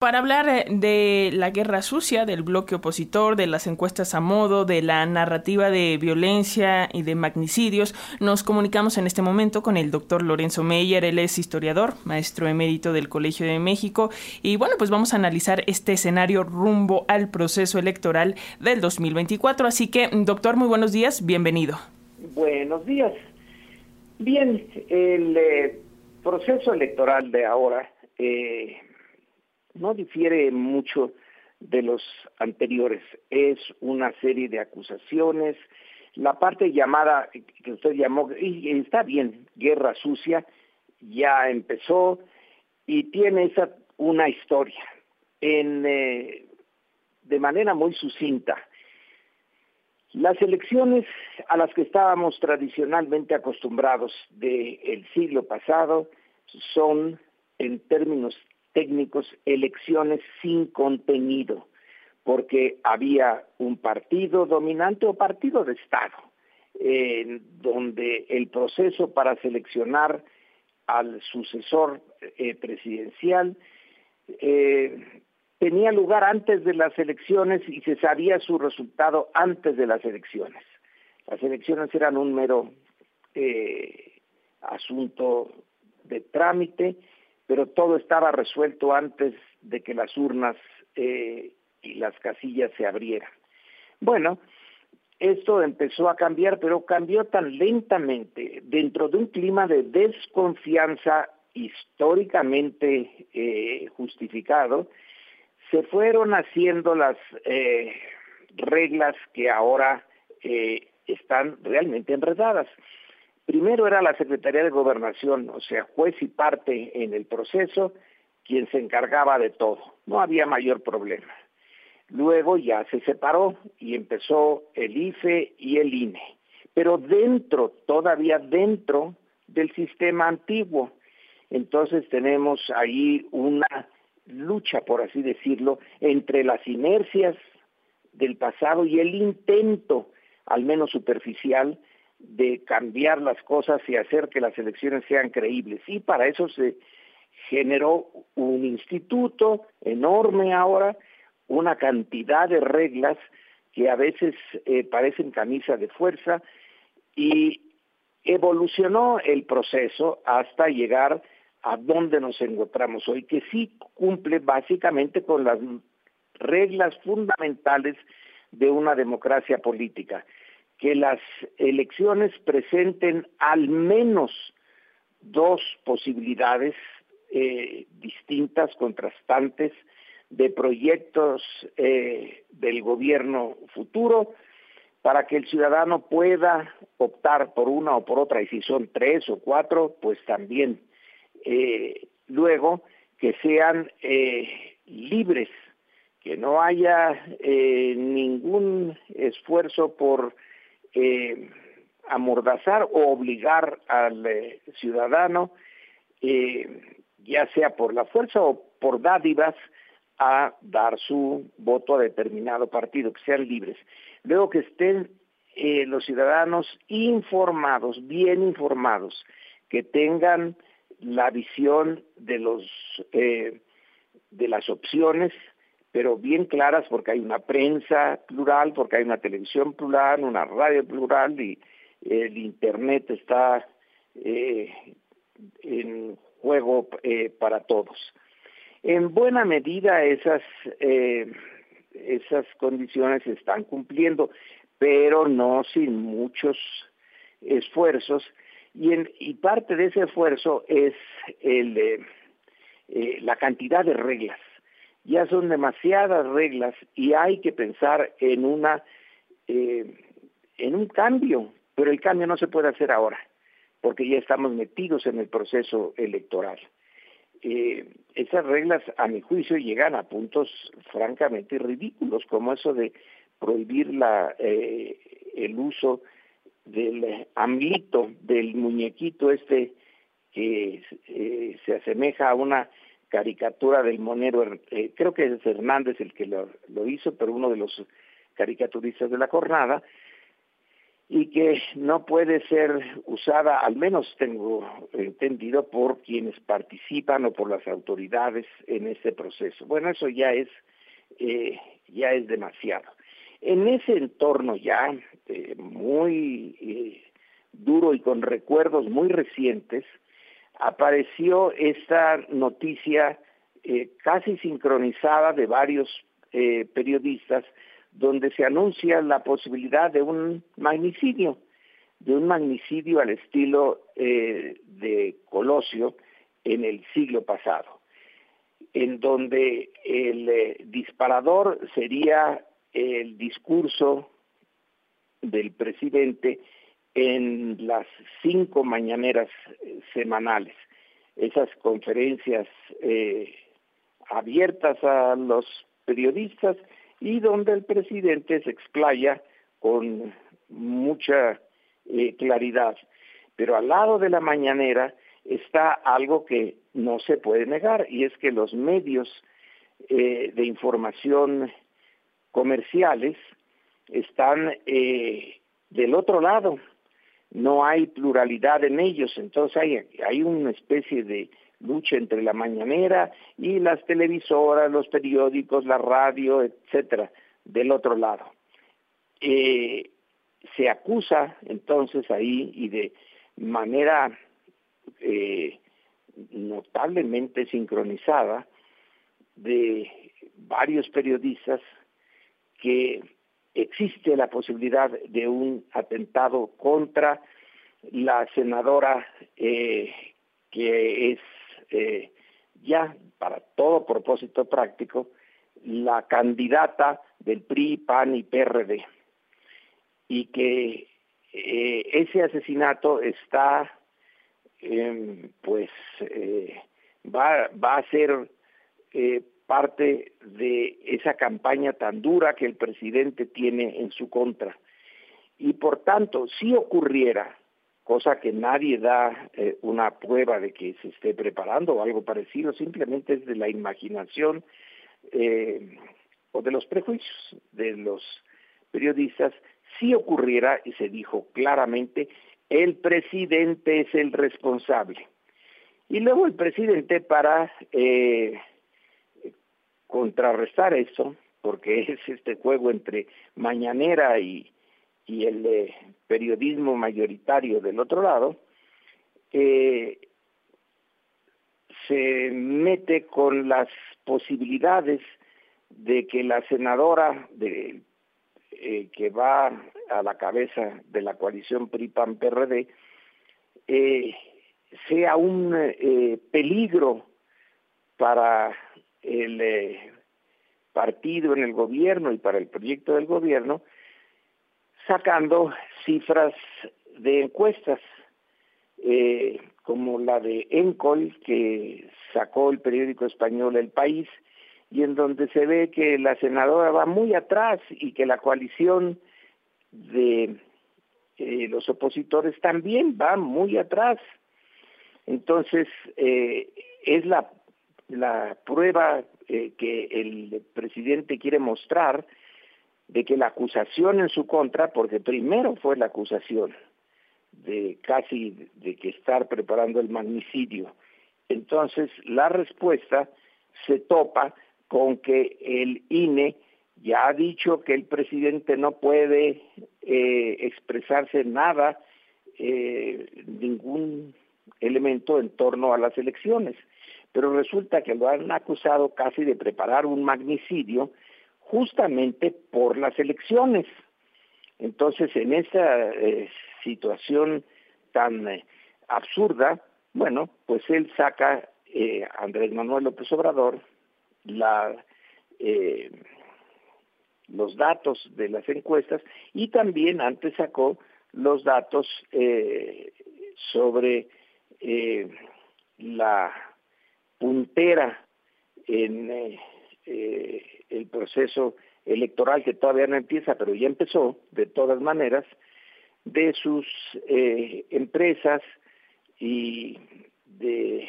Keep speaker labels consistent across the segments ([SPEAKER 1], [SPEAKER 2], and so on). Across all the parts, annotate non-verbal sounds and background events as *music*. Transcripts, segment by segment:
[SPEAKER 1] Para hablar eh, de la guerra sucia, del bloque opositor, de las encuestas a modo, de la narrativa de violencia y de magnicidios, nos comunicamos en este momento con el doctor Lorenzo Meyer. Él es historiador, maestro emérito del Colegio de México. Y bueno, pues vamos a analizar este escenario rumbo al proceso electoral del 2024. Así que, doctor, muy buenos días, bienvenido.
[SPEAKER 2] Buenos días. Bien, el eh, proceso electoral de ahora. Eh, no difiere mucho de los anteriores. Es una serie de acusaciones. La parte llamada, que usted llamó, y está bien, guerra sucia, ya empezó y tiene esa una historia. Eh, de manera muy sucinta, las elecciones a las que estábamos tradicionalmente acostumbrados del siglo pasado son, en términos técnicos elecciones sin contenido, porque había un partido dominante o partido de Estado, donde el proceso para seleccionar al sucesor eh, presidencial eh, tenía lugar antes de las elecciones y se sabía su resultado antes de las elecciones. Las elecciones eran un mero eh, asunto de trámite pero todo estaba resuelto antes de que las urnas eh, y las casillas se abrieran. Bueno, esto empezó a cambiar, pero cambió tan lentamente dentro de un clima de desconfianza históricamente eh, justificado, se fueron haciendo las eh, reglas que ahora están realmente enredadas. Primero era la Secretaría de Gobernación, o sea, juez y parte en el proceso, quien se encargaba de todo. No había mayor problema. Luego ya se separó y empezó el IFE y el INE, pero dentro, todavía dentro del sistema antiguo. Entonces tenemos ahí una lucha, por así decirlo, entre las inercias del pasado y el intento, al menos superficial, de cambiar las cosas y hacer que las elecciones sean creíbles. Y para eso se generó un instituto enorme ahora, una cantidad de reglas que a veces eh, parecen camisa de fuerza y evolucionó el proceso hasta llegar a donde nos encontramos hoy, que sí cumple básicamente con las reglas fundamentales de una democracia política que las elecciones presenten al menos dos posibilidades eh, distintas, contrastantes, de proyectos eh, del gobierno futuro para que el ciudadano pueda optar por una o por otra, y si son tres o cuatro, pues también. Eh, luego, que sean libres, que no haya ningún esfuerzo por eh, amordazar o obligar al eh, ciudadano, eh, ya sea por la fuerza o por dádivas, a dar su voto a determinado partido, que sean libres. Luego que estén los ciudadanos informados, bien informados, que tengan la visión de los de las opciones pero bien claras porque hay una prensa plural, porque hay una televisión plural, una radio plural y el Internet está eh, en juego eh, para todos. En buena medida esas, eh, esas condiciones se están cumpliendo, pero no sin muchos esfuerzos y, en, y parte de ese esfuerzo es el, la cantidad de reglas ya son demasiadas reglas y hay que pensar en una eh, en un cambio, pero el cambio no se puede hacer ahora, porque ya estamos metidos en el proceso electoral. Eh, esas reglas, a mi juicio, llegan a puntos francamente ridículos, como eso de prohibir la, eh, el uso del amlito, del muñequito este que se asemeja a una caricatura del monero, eh, creo que es Hernández el que lo, hizo, pero uno de los caricaturistas de la jornada, y que no puede ser usada, al menos tengo entendido, por quienes participan o por las autoridades en este proceso. Bueno, eso ya es, eh, ya es demasiado. En ese entorno ya eh, muy duro y con recuerdos muy recientes, apareció esta noticia casi sincronizada de varios periodistas donde se anuncia la posibilidad de un magnicidio, de un magnicidio al estilo eh, de Colosio en el siglo pasado, en donde el eh, disparador sería el discurso del presidente en las cinco mañaneras eh, semanales, esas conferencias abiertas a los periodistas y donde el presidente se explaya con mucha eh, claridad. Pero al lado de la mañanera está algo que no se puede negar y es que los medios eh, de información comerciales están eh, del otro lado, no hay pluralidad en ellos, entonces hay, hay una especie de lucha entre la mañanera y las televisoras, los periódicos, la radio, etcétera, del otro lado. Eh, se acusa entonces ahí y de manera eh, notablemente sincronizada de varios periodistas que existe la posibilidad de un atentado contra la senadora eh, que es eh, ya para todo propósito práctico la candidata del PRI, PAN y PRD y que eh, ese asesinato está em, pues eh, va, va a ser parte de esa campaña tan dura que el presidente tiene en su contra. Y por tanto, si ocurriera cosa que nadie da eh, una prueba de que se esté preparando o algo parecido, simplemente es de la imaginación eh, o de los prejuicios de los periodistas, si ocurriera, y se dijo claramente, el presidente es el responsable. Y luego el presidente para eh, contrarrestar eso, porque *laughs* es este juego entre mañanera y, y el eh, periodismo mayoritario del otro lado, eh, se mete con las posibilidades de que la senadora de, eh, que va a la cabeza de la coalición PRI-PAN-PRD sea un peligro para el partido en el gobierno y para el proyecto del gobierno, sacando cifras de encuestas, eh, como la de Encol, que sacó el periódico español El País, y en donde se ve que la senadora va muy atrás y que la coalición de eh, los opositores también va muy atrás. Entonces, eh, es la, la prueba que el presidente quiere mostrar de que la acusación en su contra, porque primero fue la acusación de casi de que estar preparando el magnicidio, entonces la respuesta se topa con que el INE ya ha dicho que el presidente no puede eh, expresarse nada, eh, ningún elemento en torno a las elecciones. Pero resulta que lo han acusado casi de preparar un magnicidio justamente por las elecciones. Entonces, en esa eh, situación tan eh, absurda, bueno, pues él saca, eh, Andrés Manuel López Obrador, eh, los datos de las encuestas y también antes sacó los datos sobre la puntera en el proceso electoral que todavía no empieza, pero ya empezó de todas maneras, de sus eh, empresas y de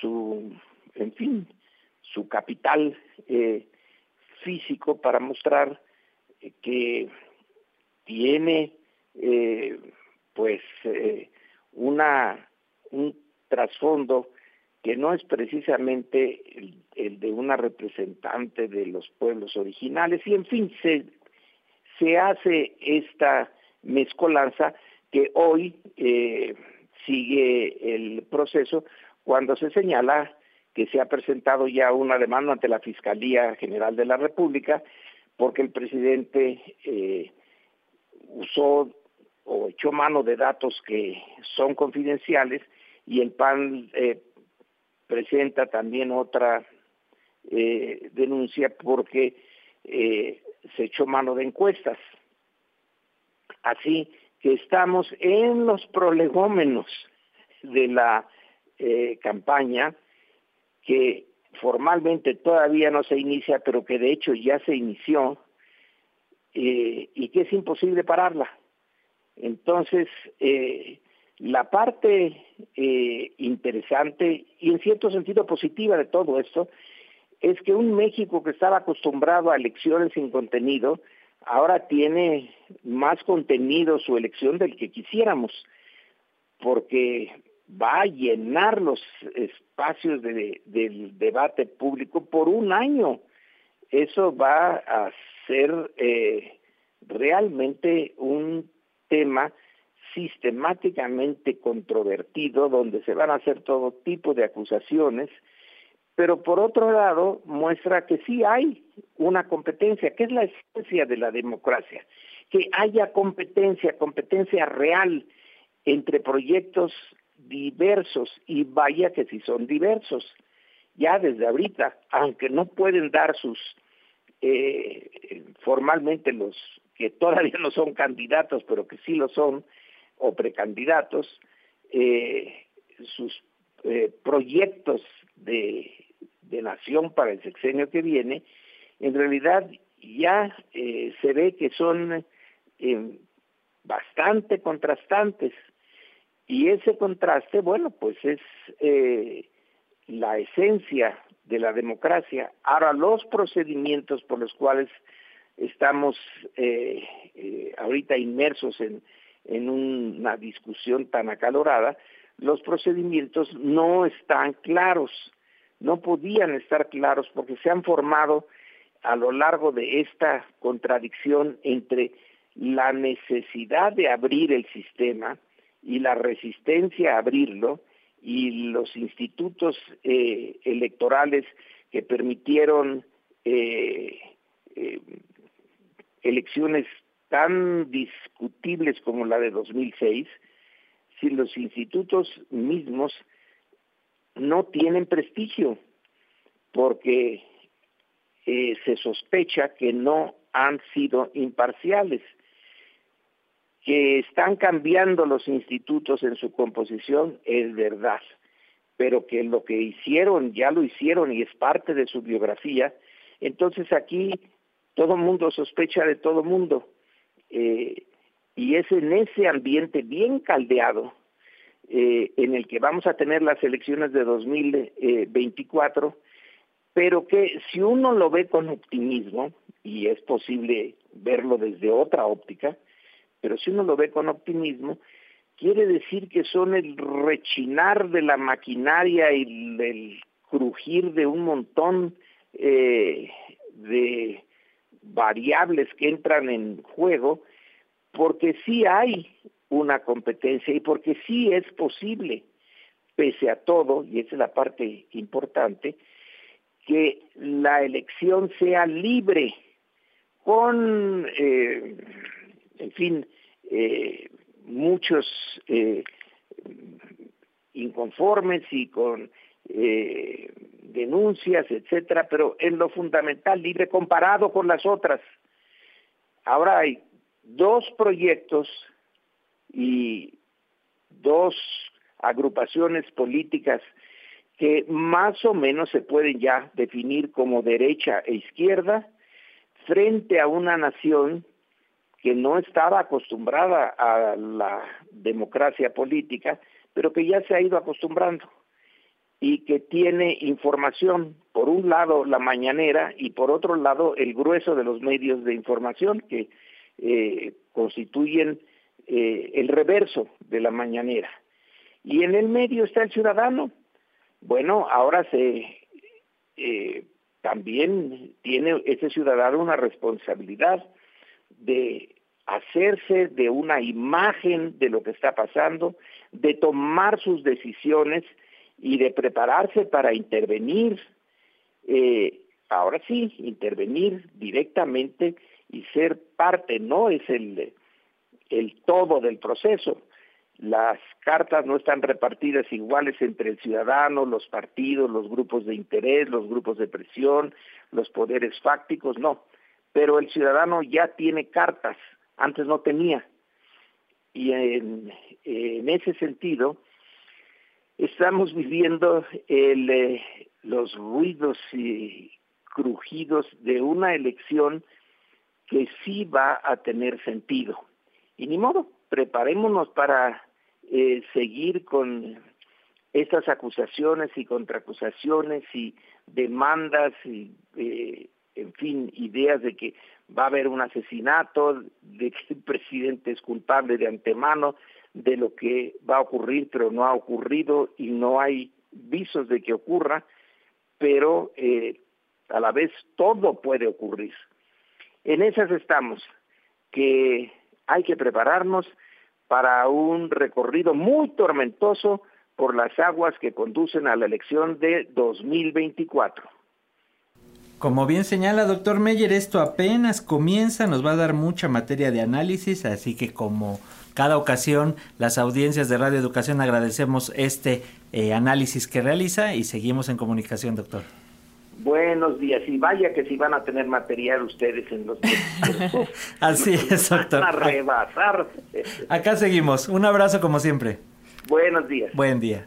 [SPEAKER 2] su, en fin, su capital eh, físico para mostrar que tiene eh, pues eh, una un trasfondo que no es precisamente el, de una representante de los pueblos originales. Y en fin se se hace esta mezcolanza que hoy eh, sigue el proceso cuando se señala que se ha presentado ya una demanda ante la Fiscalía General de la República porque el presidente eh, usó o echó mano de datos que son confidenciales y el PAN eh, presenta también otra eh, denuncia porque se echó mano de encuestas. Así que estamos en los prolegómenos de la campaña que formalmente todavía no se inicia, pero que de hecho ya se inició eh, y que es imposible pararla. Entonces, eh, la parte eh, interesante y en cierto sentido positiva de todo esto es que un México que estaba acostumbrado a elecciones sin contenido, ahora tiene más contenido su elección del que quisiéramos, porque va a llenar los espacios de, del debate público por un año. Eso va a ser eh, realmente un tema sistemáticamente controvertido, donde se van a hacer todo tipo de acusaciones, pero por otro lado muestra que sí hay una competencia, que es la esencia de la democracia, que haya competencia, competencia real entre proyectos diversos y vaya que si son diversos. Ya desde ahorita, aunque no pueden dar sus eh, formalmente los que todavía no son candidatos, pero que sí lo son, o precandidatos, eh, sus eh, proyectos de, de nación para el sexenio que viene, en realidad ya se ve que son bastante contrastantes y ese contraste, bueno, pues es eh, la esencia de la democracia. Ahora, los procedimientos por los cuales estamos eh, eh, ahorita inmersos en, en una discusión tan acalorada, los procedimientos no están claros, no podían estar claros porque se han formado a lo largo de esta contradicción entre la necesidad de abrir el sistema, y la resistencia a abrirlo y los institutos eh, electorales que permitieron eh, eh, elecciones tan discutibles como la de 2006, si los institutos mismos no tienen prestigio, porque se sospecha que no han sido imparciales que están cambiando los institutos en su composición es verdad, pero que lo que hicieron ya lo hicieron y es parte de su biografía, entonces aquí todo mundo sospecha de todo mundo. Eh, y es en ese ambiente bien caldeado eh, en el que vamos a tener las elecciones de 2024, pero que si uno lo ve con optimismo, y es posible verlo desde otra óptica, pero si uno lo ve con optimismo, quiere decir que son el rechinar de la maquinaria y el crujir de un montón eh, de variables que entran en juego, porque sí hay una competencia y porque sí es posible, pese a todo, y esa es la parte importante, que la elección sea libre, con, eh, en fin, eh, muchos eh, inconformes y con eh, denuncias, etcétera, pero en lo fundamental libre comparado con las otras. Ahora hay dos proyectos y dos agrupaciones políticas que más o menos se pueden ya definir como derecha e izquierda frente a una nación que no estaba acostumbrada a la democracia política, pero que ya se ha ido acostumbrando y que tiene información, por un lado la mañanera y por otro lado el grueso de los medios de información que eh, constituyen eh, el reverso de la mañanera. Y en el medio está el ciudadano. Bueno, ahora eh, también tiene ese ciudadano una responsabilidad de hacerse de una imagen de lo que está pasando, de tomar sus decisiones y de prepararse para intervenir, eh, ahora sí, intervenir directamente y ser parte, no es el, el todo del proceso. Las cartas no están repartidas iguales entre el ciudadano, los partidos, los grupos de interés, los grupos de presión, los poderes fácticos, no. Pero el ciudadano ya tiene cartas, antes no tenía. Y en, en ese sentido, estamos viviendo eh, los ruidos y crujidos de una elección que sí va a tener sentido. Y ni modo, preparémonos para eh, seguir con estas acusaciones y contraacusaciones y demandas y, eh, en fin, ideas de que va a haber un asesinato, de que el presidente es culpable de antemano, de lo que va a ocurrir, pero no ha ocurrido y no hay visos de que ocurra, pero eh, a la vez todo puede ocurrir. En esas estamos, que hay que prepararnos para un recorrido muy tormentoso por las aguas que conducen a la elección de 2024.
[SPEAKER 3] Como bien señala doctor Meyer, esto apenas comienza, nos va a dar mucha materia de análisis, así que como cada ocasión las audiencias de Radio Educación agradecemos este eh, análisis que realiza y seguimos en comunicación, doctor.
[SPEAKER 2] Buenos días, y vaya que si van a tener material ustedes en los *laughs*
[SPEAKER 3] Así es, doctor.
[SPEAKER 2] Van a rebasar.
[SPEAKER 3] Acá seguimos. Un abrazo como siempre.
[SPEAKER 2] Buenos días.
[SPEAKER 3] Buen día.